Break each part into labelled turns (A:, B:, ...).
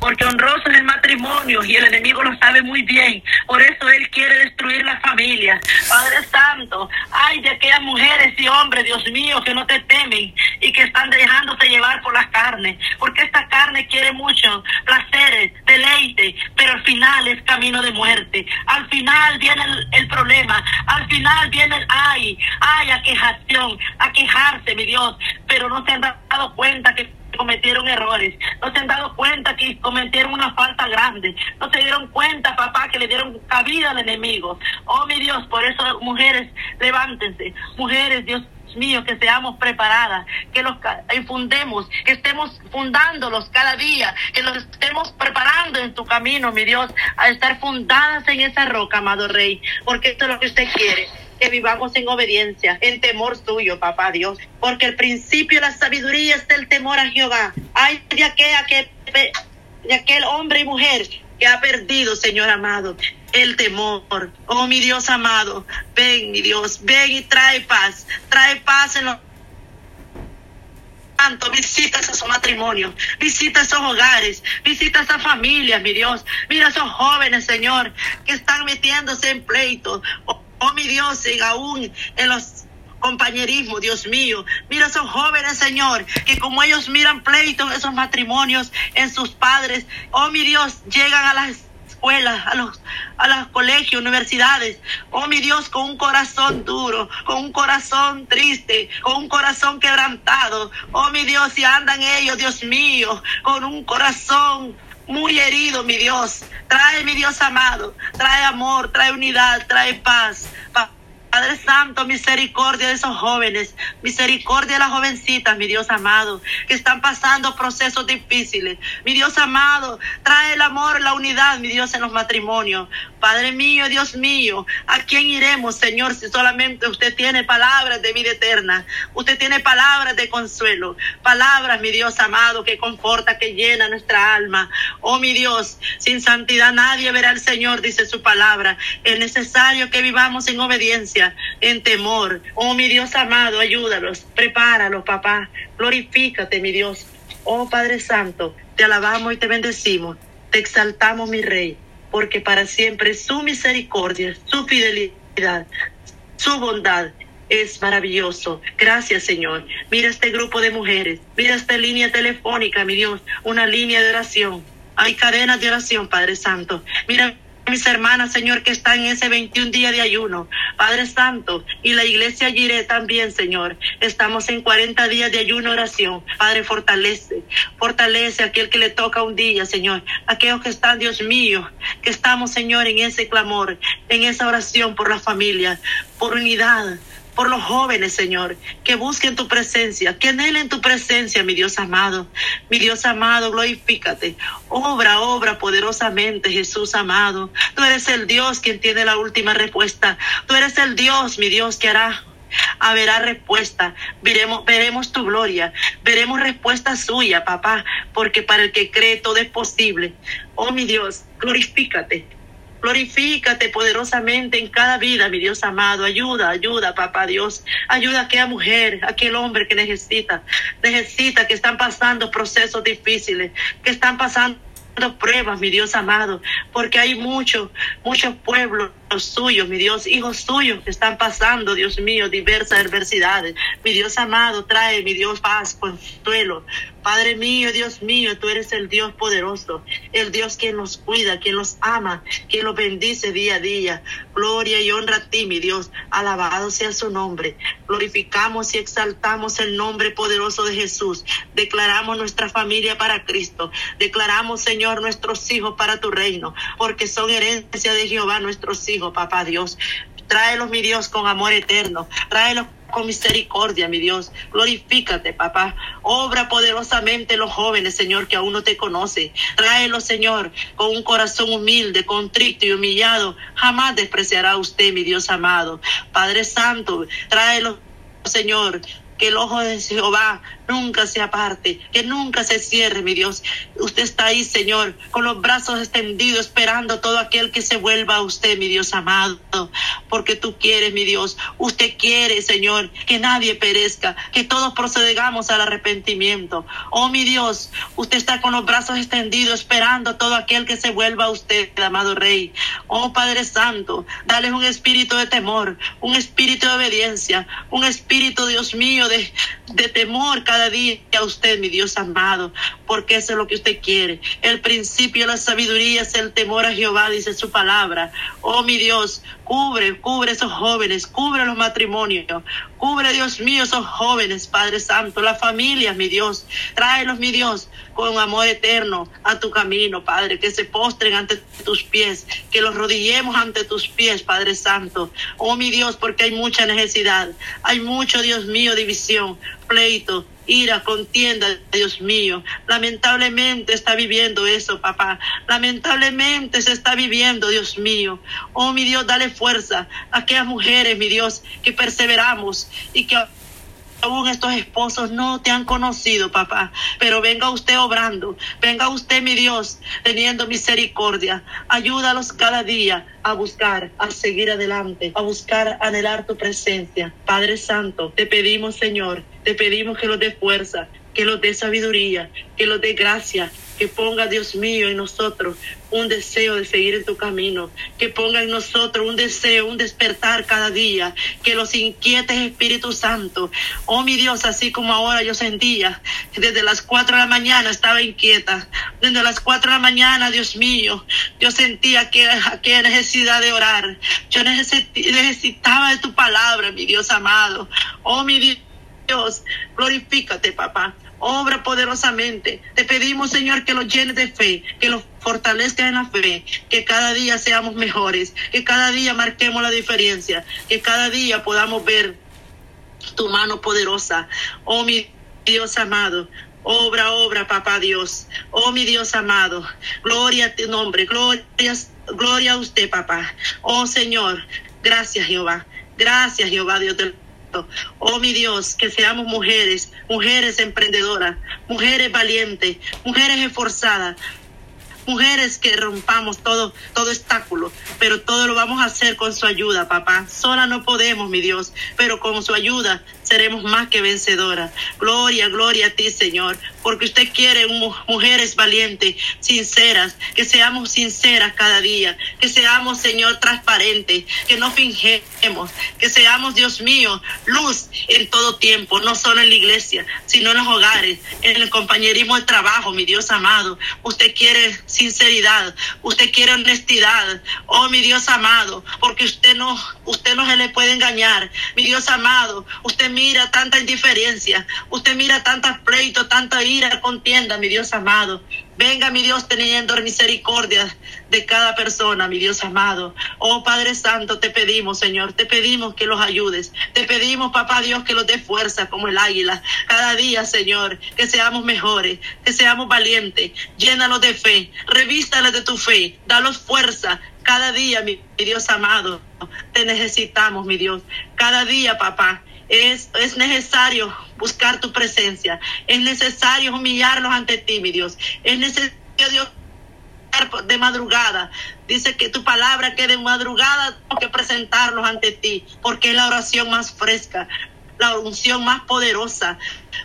A: porque honroso es el matrimonio y el enemigo lo sabe muy bien. Por eso él quiere destruir la familia. Padre Santo, ay de aquellas mujeres y hombres, Dios mío, que no te temen y que están dejándote llevar por la carne, porque esta carne quiere mucho placeres, deleite, pero al final es camino de muerte. Al final viene el, el problema, al final viene el ay, ay, a quejación, a quejarse, mi Dios, pero no se han dado cuenta que cometieron errores, no se han dado cuenta que cometieron una falta grande, no se dieron cuenta, papá, que le dieron cabida al enemigo. Oh, mi Dios, por eso, mujeres, levántense, mujeres, Dios mío, que seamos preparadas, que los infundemos, que estemos fundándolos cada día, que los estemos preparando en tu camino, mi Dios, a estar fundadas en esa roca, amado Rey, porque esto es lo que usted quiere que vivamos en obediencia, en temor suyo, papá Dios, porque el principio de la sabiduría es el temor a Jehová. Ay de aquel, de aquel hombre y mujer que ha perdido, Señor amado, el temor. Oh, mi Dios amado, ven, mi Dios, ven y trae paz, trae paz en los Santo, visita esos matrimonios, visita esos hogares, visita esas familias, mi Dios. Mira esos jóvenes, Señor, que están metiéndose en pleitos. Oh, mi Dios, y aún en los compañerismo, Dios mío. Mira esos jóvenes, Señor, que como ellos miran pleitos esos matrimonios, en sus padres, oh mi Dios, llegan a las escuelas, a los, a los colegios, universidades. Oh mi Dios, con un corazón duro, con un corazón triste, con un corazón quebrantado. Oh mi Dios, y andan ellos, Dios mío, con un corazón muy herido, mi Dios. Trae, mi Dios amado, trae amor, trae unidad, trae paz. Padre Santo, misericordia de esos jóvenes, misericordia de las jovencitas, mi Dios amado, que están pasando procesos difíciles. Mi Dios amado, trae el amor, la unidad, mi Dios, en los matrimonios. Padre mío, Dios mío, ¿a quién iremos, Señor, si solamente usted tiene palabras de vida eterna? Usted tiene palabras de consuelo, palabras, mi Dios amado, que conforta, que llena nuestra alma. Oh, mi Dios, sin santidad nadie verá al Señor, dice su palabra. Es necesario que vivamos en obediencia, en temor. Oh, mi Dios amado, ayúdalos, prepáralos, papá. Glorifícate, mi Dios. Oh, Padre Santo, te alabamos y te bendecimos. Te exaltamos, mi Rey porque para siempre su misericordia, su fidelidad, su bondad es maravilloso. Gracias, Señor. Mira este grupo de mujeres, mira esta línea telefónica, mi Dios, una línea de oración. Hay cadenas de oración, Padre Santo. Mira mis hermanas, Señor, que están en ese 21 día de ayuno. Padre Santo, y la iglesia Giré también, Señor. Estamos en 40 días de ayuno oración. Padre, fortalece, fortalece aquel que le toca un día, Señor. Aquellos que están, Dios mío, que estamos, Señor, en ese clamor, en esa oración por la familia, por unidad, por los jóvenes, Señor, que busquen tu presencia, que anhelen tu presencia, mi Dios amado. Mi Dios amado, glorifícate. Obra, obra poderosamente, Jesús amado. Tú eres el Dios quien tiene la última respuesta. Tú eres el Dios, mi Dios, que hará haberá respuesta. Veremos, veremos tu gloria, veremos respuesta suya, papá, porque para el que cree todo es posible. Oh mi Dios, glorifícate, Glorifícate poderosamente en cada vida, mi Dios amado. Ayuda, ayuda, papá Dios. Ayuda a aquella mujer, a aquel hombre que necesita, necesita, que están pasando procesos difíciles, que están pasando pruebas, mi Dios amado, porque hay muchos, muchos pueblos suyos, mi Dios, hijos suyos que están pasando, Dios mío, diversas adversidades. Mi Dios amado, trae, mi Dios, paz, consuelo. Padre mío, Dios mío, tú eres el Dios poderoso, el Dios quien nos cuida, quien los ama, quien los bendice día a día. Gloria y honra a ti, mi Dios. Alabado sea su nombre. Glorificamos y exaltamos el nombre poderoso de Jesús. Declaramos nuestra familia para Cristo. Declaramos, Señor, nuestros hijos para tu reino, porque son herencia de Jehová nuestros hijos, papá Dios. Tráelos, mi Dios, con amor eterno. Tráelos con misericordia, mi Dios. Glorifícate, papá. Obra poderosamente los jóvenes, Señor, que aún no te conocen. Tráelos, Señor, con un corazón humilde, contrito y humillado. Jamás despreciará usted, mi Dios amado. Padre Santo, tráelos, Señor, que el ojo de Jehová nunca se aparte, que nunca se cierre, mi Dios. Usted está ahí, Señor, con los brazos extendidos, esperando todo aquel que se vuelva a usted, mi Dios amado, porque tú quieres, mi Dios. Usted quiere, Señor, que nadie perezca, que todos procedamos al arrepentimiento. Oh, mi Dios, usted está con los brazos extendidos, esperando todo aquel que se vuelva a usted, amado Rey. Oh, Padre Santo, dale un espíritu de temor, un espíritu de obediencia, un espíritu, Dios mío, de, temor cada día a usted, mi Dios amado, porque eso es lo que usted quiere. El principio de la sabiduría es el temor a Jehová, dice su palabra. Oh, mi Dios, cubre, cubre esos jóvenes, cubre los matrimonios, cubre, Dios mío, esos jóvenes, Padre Santo, las familias, mi Dios. Tráelos, mi Dios, con amor eterno a tu camino, Padre, que se postren ante tus pies, que los rodillemos ante tus pies, Padre Santo. Oh, mi Dios, porque hay mucha necesidad, hay mucho, Dios mío, división, pleito, ira, contienda, Dios mío. Lamentablemente está viviendo eso, papá. Lamentablemente se está viviendo, Dios mío. Oh, mi Dios, dale fuerza a aquellas mujeres, mi Dios, que perseveramos y que aún estos esposos no te han conocido, papá, pero venga usted obrando, venga usted, mi Dios, teniendo misericordia. Ayúdalos cada día a buscar, a seguir adelante, a buscar, anhelar tu presencia. Padre Santo, te pedimos, Señor, te pedimos que los dé fuerza, que los dé sabiduría, que los dé gracia, que ponga, Dios mío, en nosotros un deseo de seguir en tu camino, que ponga en nosotros un deseo, un despertar cada día, que los inquietes Espíritu Santo. Oh mi Dios, así como ahora yo sentía, desde las cuatro de la mañana estaba inquieta, desde las cuatro de la mañana, Dios mío, yo sentía que aquella necesidad de orar, yo necesitaba de tu palabra, mi Dios amado. Oh mi Dios, glorifícate, papá obra poderosamente. Te pedimos, Señor, que los llenes de fe, que los fortalezca en la fe, que cada día seamos mejores, que cada día marquemos la diferencia, que cada día podamos ver tu mano poderosa. Oh, mi Dios amado, obra, obra, papá Dios. Oh, mi Dios amado, gloria a tu nombre, gloria, gloria a usted, papá. Oh, Señor, gracias, Jehová. Gracias, Jehová, Dios del Oh mi Dios, que seamos mujeres, mujeres emprendedoras, mujeres valientes, mujeres esforzadas, mujeres que rompamos todo, todo obstáculo, pero todo lo vamos a hacer con su ayuda, papá. Sola no podemos, mi Dios, pero con su ayuda seremos más que vencedoras. Gloria, gloria a ti, Señor, porque usted quiere mujeres valientes, sinceras, que seamos sinceras cada día, que seamos, Señor, transparentes, que no fingemos, que seamos, Dios mío, luz en todo tiempo, no solo en la iglesia, sino en los hogares, en el compañerismo de trabajo, mi Dios amado. Usted quiere sinceridad, usted quiere honestidad, oh mi Dios amado, porque usted no, usted no se le puede engañar, mi Dios amado, usted mira tanta indiferencia, usted mira tantas pleitos, tanta ira, contienda, mi Dios amado. Venga, mi Dios, teniendo misericordia de cada persona, mi Dios amado. Oh Padre Santo, te pedimos, Señor, te pedimos que los ayudes. Te pedimos, Papá Dios, que los dé fuerza como el águila. Cada día, Señor, que seamos mejores, que seamos valientes. Llénalos de fe, revístales de tu fe, dalos fuerza. Cada día, mi Dios amado, te necesitamos, mi Dios. Cada día, papá, es, es necesario buscar tu presencia. Es necesario humillarnos ante ti, mi Dios. Es necesario, Dios, de madrugada. Dice que tu palabra que de madrugada tengo que presentarnos ante ti, porque es la oración más fresca, la unción más poderosa,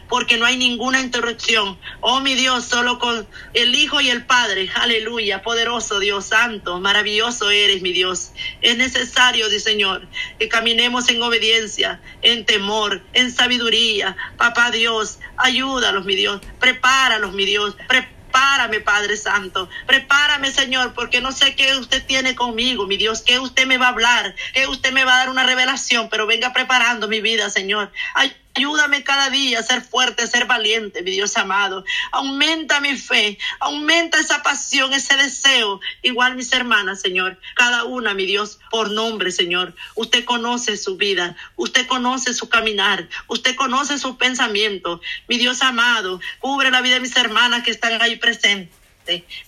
A: porque no hay ninguna interrupción. Oh mi Dios, solo con el Hijo y el Padre. Aleluya, poderoso Dios santo, maravilloso eres mi Dios. Es necesario, Dios Señor, que caminemos en obediencia, en temor, en sabiduría. Papá Dios, ayúdalos, mi Dios. Prepáralos, mi Dios. Prepárame, Padre Santo. Prepárame, Señor, porque no sé qué usted tiene conmigo, mi Dios, que usted me va a hablar, que usted me va a dar una revelación, pero venga preparando mi vida, Señor. Ay, Ayúdame cada día a ser fuerte, a ser valiente, mi Dios amado. Aumenta mi fe, aumenta esa pasión, ese deseo. Igual mis hermanas, Señor, cada una, mi Dios, por nombre, Señor. Usted conoce su vida, usted conoce su caminar, usted conoce su pensamiento. Mi Dios amado, cubre la vida de mis hermanas que están ahí presentes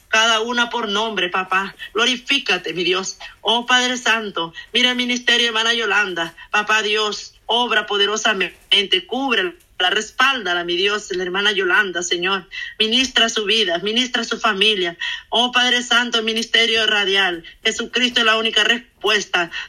A: cada una por nombre, papá. Glorifícate, mi Dios. Oh Padre Santo, mira el ministerio, hermana Yolanda. Papá Dios, obra poderosamente, cubre la respalda, mi Dios, la hermana Yolanda, Señor. Ministra su vida, ministra su familia. Oh Padre Santo, ministerio radial. Jesucristo es la única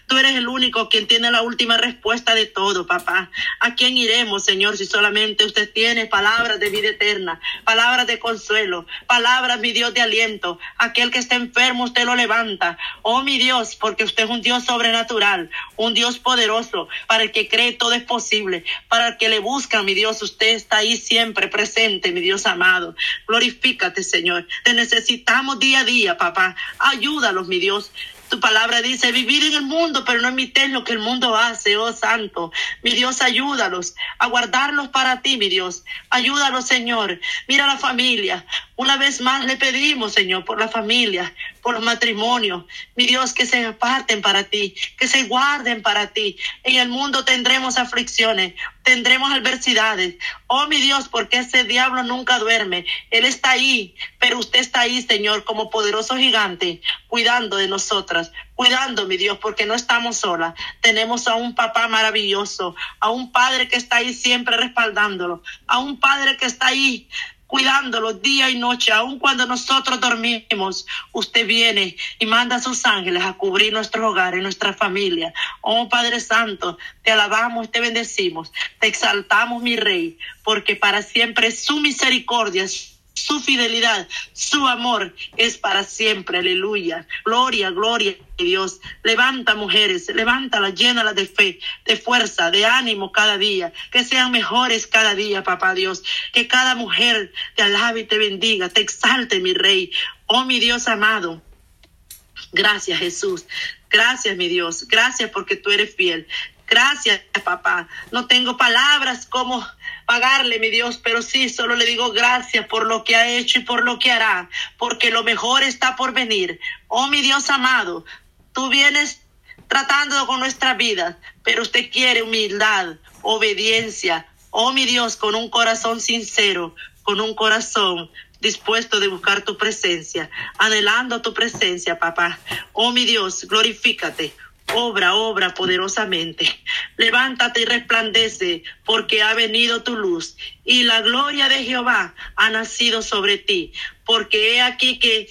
A: Tú eres el único quien tiene la última respuesta de todo, papá. ¿A quién iremos, Señor, si solamente usted tiene palabras de vida eterna, palabras de consuelo, palabras, mi Dios, de aliento? Aquel que está enfermo, usted lo levanta. Oh, mi Dios, porque usted es un Dios sobrenatural, un Dios poderoso. Para el que cree todo es posible. Para el que le busca, mi Dios, usted está ahí siempre presente, mi Dios amado. Glorifícate, Señor. Te necesitamos día a día, papá. Ayúdalos, mi Dios. Tu palabra dice, vivir en el mundo, pero no imites lo que el mundo hace, oh Santo. Mi Dios, ayúdalos a guardarlos para ti, mi Dios. Ayúdalos, Señor. Mira la familia. Una vez más le pedimos, Señor, por la familia, por los matrimonios. Mi Dios, que se aparten para ti, que se guarden para ti. En el mundo tendremos aflicciones, tendremos adversidades. Oh, mi Dios, porque ese diablo nunca duerme. Él está ahí, pero usted está ahí, Señor, como poderoso gigante, cuidando de nosotras, cuidando, mi Dios, porque no estamos solas. Tenemos a un papá maravilloso, a un padre que está ahí siempre respaldándolo, a un padre que está ahí cuidándolo día y noche, aun cuando nosotros dormimos, usted viene y manda a sus ángeles a cubrir nuestros hogares, nuestra familia. Oh Padre Santo, te alabamos, te bendecimos, te exaltamos, mi Rey, porque para siempre su misericordia su fidelidad, su amor es para siempre. Aleluya. Gloria, gloria a Dios. Levanta mujeres, levántalas, llénalas de fe, de fuerza, de ánimo cada día. Que sean mejores cada día, papá Dios. Que cada mujer te alabe y te bendiga, te exalte, mi rey. Oh, mi Dios amado. Gracias, Jesús. Gracias, mi Dios. Gracias porque tú eres fiel. Gracias, papá. No tengo palabras como pagarle, mi Dios, pero sí, solo le digo gracias por lo que ha hecho y por lo que hará, porque lo mejor está por venir. Oh, mi Dios amado, tú vienes tratando con nuestra vida, pero usted quiere humildad, obediencia. Oh, mi Dios, con un corazón sincero, con un corazón dispuesto de buscar tu presencia, anhelando tu presencia, papá. Oh, mi Dios, glorifícate obra, obra poderosamente. Levántate y resplandece, porque ha venido tu luz, y la gloria de Jehová ha nacido sobre ti, porque he aquí que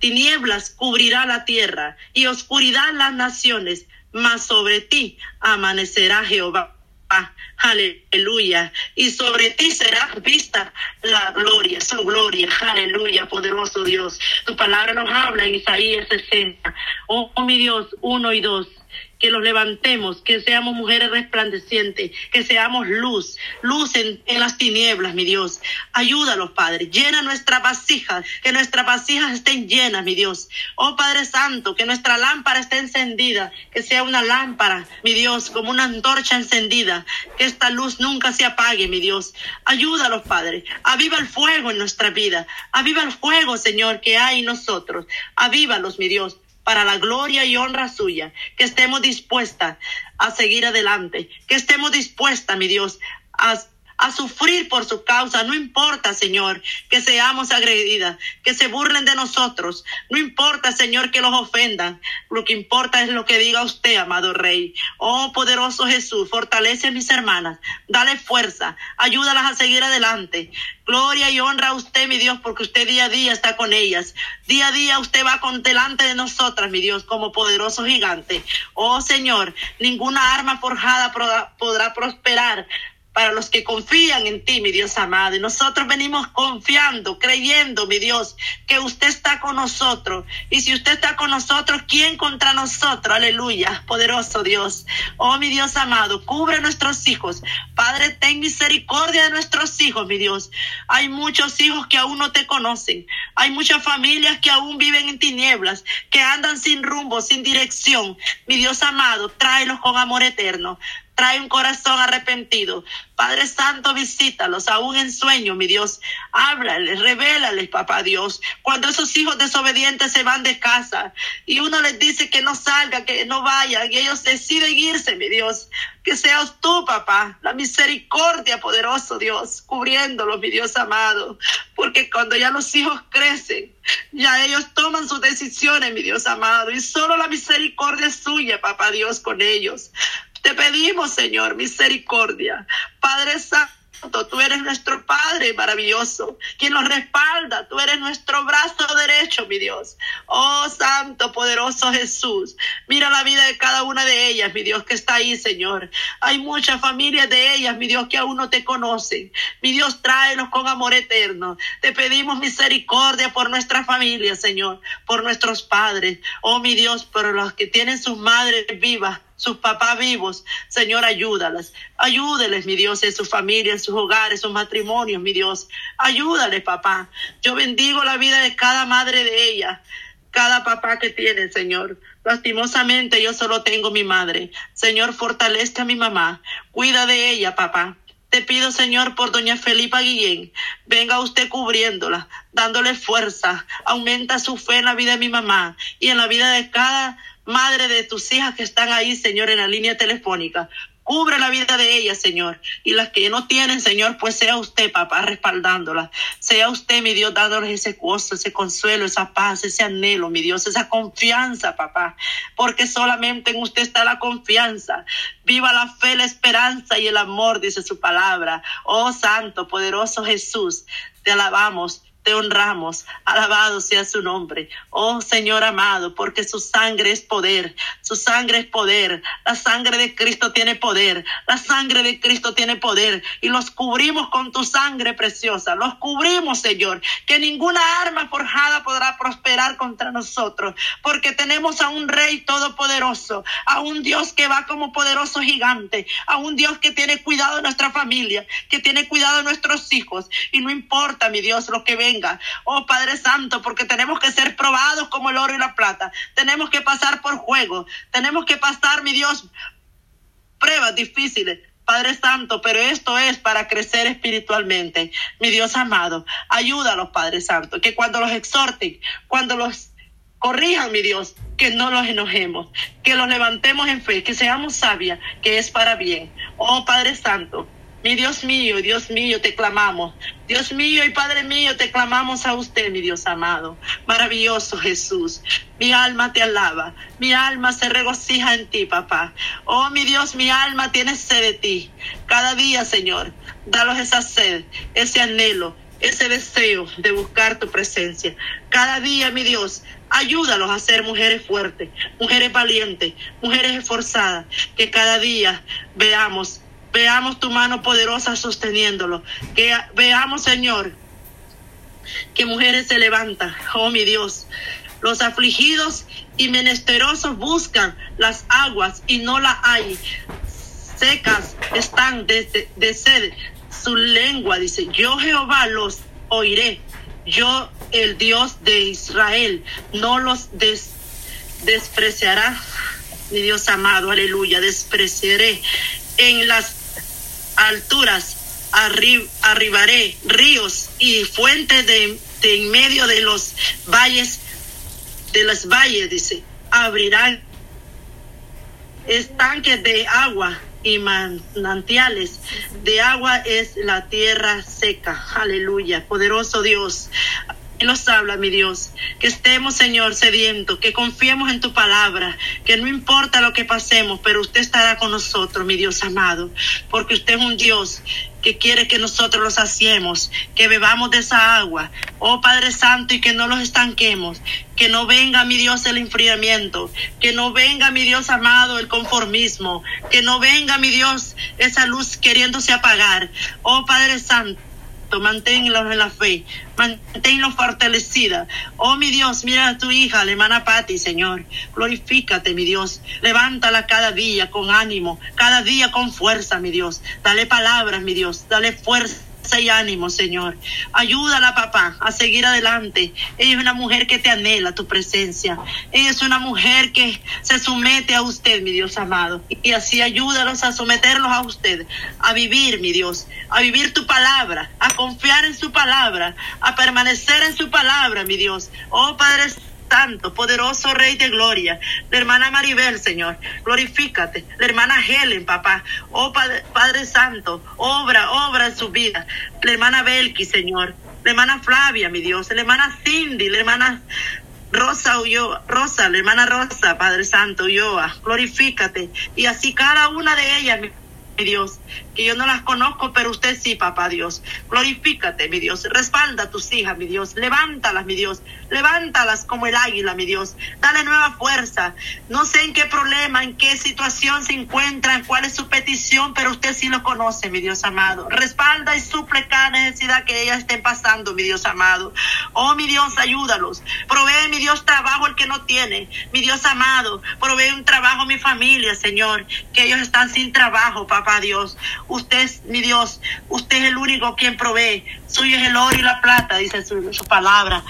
A: tinieblas cubrirá la tierra y oscuridad las naciones, mas sobre ti amanecerá Jehová. Aleluya. Y sobre ti será vista la gloria, su gloria. Aleluya, poderoso Dios. Tu palabra nos habla en Isaías 60. Oh, oh mi Dios, uno y dos que los levantemos, que seamos mujeres resplandecientes, que seamos luz, luz en, las tinieblas, mi Dios. Ayúdalos, Padre. Llena nuestra vasija, que nuestras vasijas estén llenas, mi Dios. Oh Padre Santo, que nuestra lámpara esté encendida, que sea una lámpara, mi Dios, como una antorcha encendida, que esta luz nunca se apague, mi Dios. Ayúdalos, Padre. Aviva el fuego en nuestra vida. Aviva el fuego, Señor, que hay en nosotros. Avívalos, mi Dios para la gloria y honra suya, que estemos dispuestas a seguir adelante, que estemos dispuestas, mi Dios, a a sufrir por su causa. No importa, Señor, que seamos agredidas, que se burlen de nosotros. No importa, Señor, que los ofendan. Lo que importa es lo que diga usted, amado Rey. Oh, poderoso Jesús, fortalece a mis hermanas. Dale fuerza. Ayúdalas a seguir adelante. Gloria y honra a usted, mi Dios, porque usted día a día está con ellas. Día a día usted va con delante de nosotras, mi Dios, como poderoso gigante. Oh Señor, ninguna arma forjada podrá prosperar para los que confían en ti, mi Dios amado. Y nosotros venimos confiando, creyendo, mi Dios, que usted está con nosotros. Y si usted está con nosotros, ¿quién contra nosotros? Aleluya, poderoso Dios. Oh, mi Dios amado, cubre a nuestros hijos. Padre, ten misericordia de nuestros hijos, mi Dios. Hay muchos hijos que aún no te conocen. Hay muchas familias que aún viven en tinieblas, que andan sin rumbo, sin dirección. Mi Dios amado, tráelos con amor eterno trae un corazón arrepentido. Padre Santo, visítalos aún en sueño, mi Dios. Háblales, revélales, papá Dios. Cuando esos hijos desobedientes se van de casa y uno les dice que no salga, que no vayan, y ellos deciden irse, mi Dios. Que seas tú, papá, la misericordia, poderoso Dios, cubriéndolos, mi Dios amado. Porque cuando ya los hijos crecen, ya ellos toman sus decisiones, mi Dios amado. Y solo la misericordia es suya, papá Dios, con ellos. Te pedimos, Señor, misericordia. Padre Santo Tú eres nuestro Padre maravilloso, quien nos respalda. Tú eres nuestro brazo derecho, mi Dios. Oh, Santo, poderoso Jesús. Mira la vida de cada una de ellas, mi Dios, que está ahí, Señor. Hay muchas familias de ellas, mi Dios, que aún no te conocen. Mi Dios, tráenos con amor eterno. Te pedimos misericordia por nuestra familia, Señor, por nuestros padres. Oh, mi Dios, por los que tienen sus madres vivas sus papás vivos. Señor, ayúdalas. Ayúdeles, mi Dios, en su familia, en sus hogares, sus matrimonios, mi Dios. Ayúdales, papá. Yo bendigo la vida de cada madre de ella, cada papá que tiene, Señor. Lastimosamente yo solo tengo mi madre. Señor, fortalezca a mi mamá. Cuida de ella, papá. Te pido, Señor, por doña Felipa Guillén, venga usted cubriéndola, dándole fuerza, aumenta su fe en la vida de mi mamá y en la vida de cada madre de tus hijas que están ahí, Señor, en la línea telefónica. Cubre la vida de ellas, Señor. Y las que no tienen, Señor, pues sea usted, papá, respaldándolas. Sea usted, mi Dios, dándoles ese gozo, ese consuelo, esa paz, ese anhelo, mi Dios, esa confianza, papá. Porque solamente en usted está la confianza. Viva la fe, la esperanza y el amor, dice su palabra. Oh, Santo, poderoso Jesús, te alabamos te honramos. Alabado sea su nombre. Oh Señor amado, porque su sangre es poder. Su sangre es poder. La sangre de Cristo tiene poder. La sangre de Cristo tiene poder. Y los cubrimos con tu sangre preciosa. Los cubrimos, Señor. Que ninguna arma forjada podrá prosperar contra nosotros. Porque tenemos a un Rey todopoderoso. A un Dios que va como poderoso gigante. A un Dios que tiene cuidado de nuestra familia. Que tiene cuidado de nuestros hijos. Y no importa, mi Dios, lo que Oh Padre Santo, porque tenemos que ser probados como el oro y la plata. Tenemos que pasar por juego. Tenemos que pasar, mi Dios, pruebas difíciles. Padre Santo, pero esto es para crecer espiritualmente. Mi Dios amado, ayúdalos, Padre Santo, que cuando los exhorten, cuando los corrijan, mi Dios, que no los enojemos, que los levantemos en fe, que seamos sabias, que es para bien. Oh Padre Santo, mi Dios mío, Dios mío, te clamamos. Dios mío y Padre mío, te clamamos a usted, mi Dios amado. Maravilloso Jesús. Mi alma te alaba. Mi alma se regocija en ti, papá. Oh, mi Dios, mi alma tiene sed de ti. Cada día, Señor, dalos esa sed, ese anhelo, ese deseo de buscar tu presencia. Cada día, mi Dios, ayúdalos a ser mujeres fuertes, mujeres valientes, mujeres esforzadas. Que cada día veamos Veamos tu mano poderosa sosteniéndolo. Que veamos, Señor, que mujeres se levantan. Oh, mi Dios. Los afligidos y menesterosos buscan las aguas y no la hay. Secas están de, sed. Su lengua dice, yo Jehová los oiré. Yo, el Dios de Israel, no los despreciará. Mi Dios amado, aleluya, despreciaré en las alturas arribaré ríos y fuentes de, en medio de los valles, de los valles, dice, abrirán estanques de agua y manantiales. De agua es la tierra seca. Aleluya, poderoso Dios nos habla, mi Dios. Que estemos, Señor, sediento, que confiemos en tu palabra, que no importa lo que pasemos, pero usted estará con nosotros, mi Dios amado, porque usted es un Dios que quiere que nosotros los hacemos, que bebamos de esa agua, oh Padre Santo, y que no los estanquemos, que no venga, mi Dios, el enfriamiento, que no venga, mi Dios amado, el conformismo, que no venga, mi Dios, esa luz queriéndose apagar, oh Padre Santo manténlos en la fe, manténlos fortalecida. Oh mi Dios, mira a tu hija, la hermana Patti, Señor. Glorifícate, mi Dios. Levántala cada día con ánimo, cada día con fuerza, mi Dios. Dale palabras, mi Dios. Dale fuerza y ánimo, Señor. Ayúdala, papá, a seguir adelante. Ella es una mujer que te anhela tu presencia. Ella es una mujer que se somete a usted, mi Dios amado. Y así ayúdalos a someterlos a usted, a vivir, mi Dios, a vivir tu palabra, a confiar en su palabra, a permanecer en su palabra, mi Dios. Oh, Padre Santo, poderoso Rey de Gloria. La hermana Maribel, Señor, glorifícate. La hermana Helen, papá. Oh Padre, Santo, obra, obra en su vida. La hermana Belki, Señor. La hermana Flavia, mi Dios. La hermana Cindy, la hermana Rosa Ulloa, Rosa, la hermana Rosa, Padre Santo Ulloa, glorifícate. Y así cada una de ellas, mi Dios, que yo no las conozco, pero usted sí, papá Dios. Glorifícate, mi Dios. Respalda a tus hijas, mi Dios. Levántalas, mi Dios. Levántalas como el águila, mi Dios. Dale nueva fuerza. No sé en qué problema, en qué situación se encuentran, cuál es su petición, pero usted sí lo conoce, mi Dios amado. Respalda y suple cada necesidad que ellas estén pasando, mi Dios amado. Oh, mi Dios, ayúdalos. Provee, mi Dios, trabajo el que no tiene. Mi Dios amado, provee un trabajo a mi familia, Señor, que ellos están sin trabajo, Dios. Usted es mi Dios, usted es el único quien provee. Suyo es el oro y la plata, dice su, su palabra.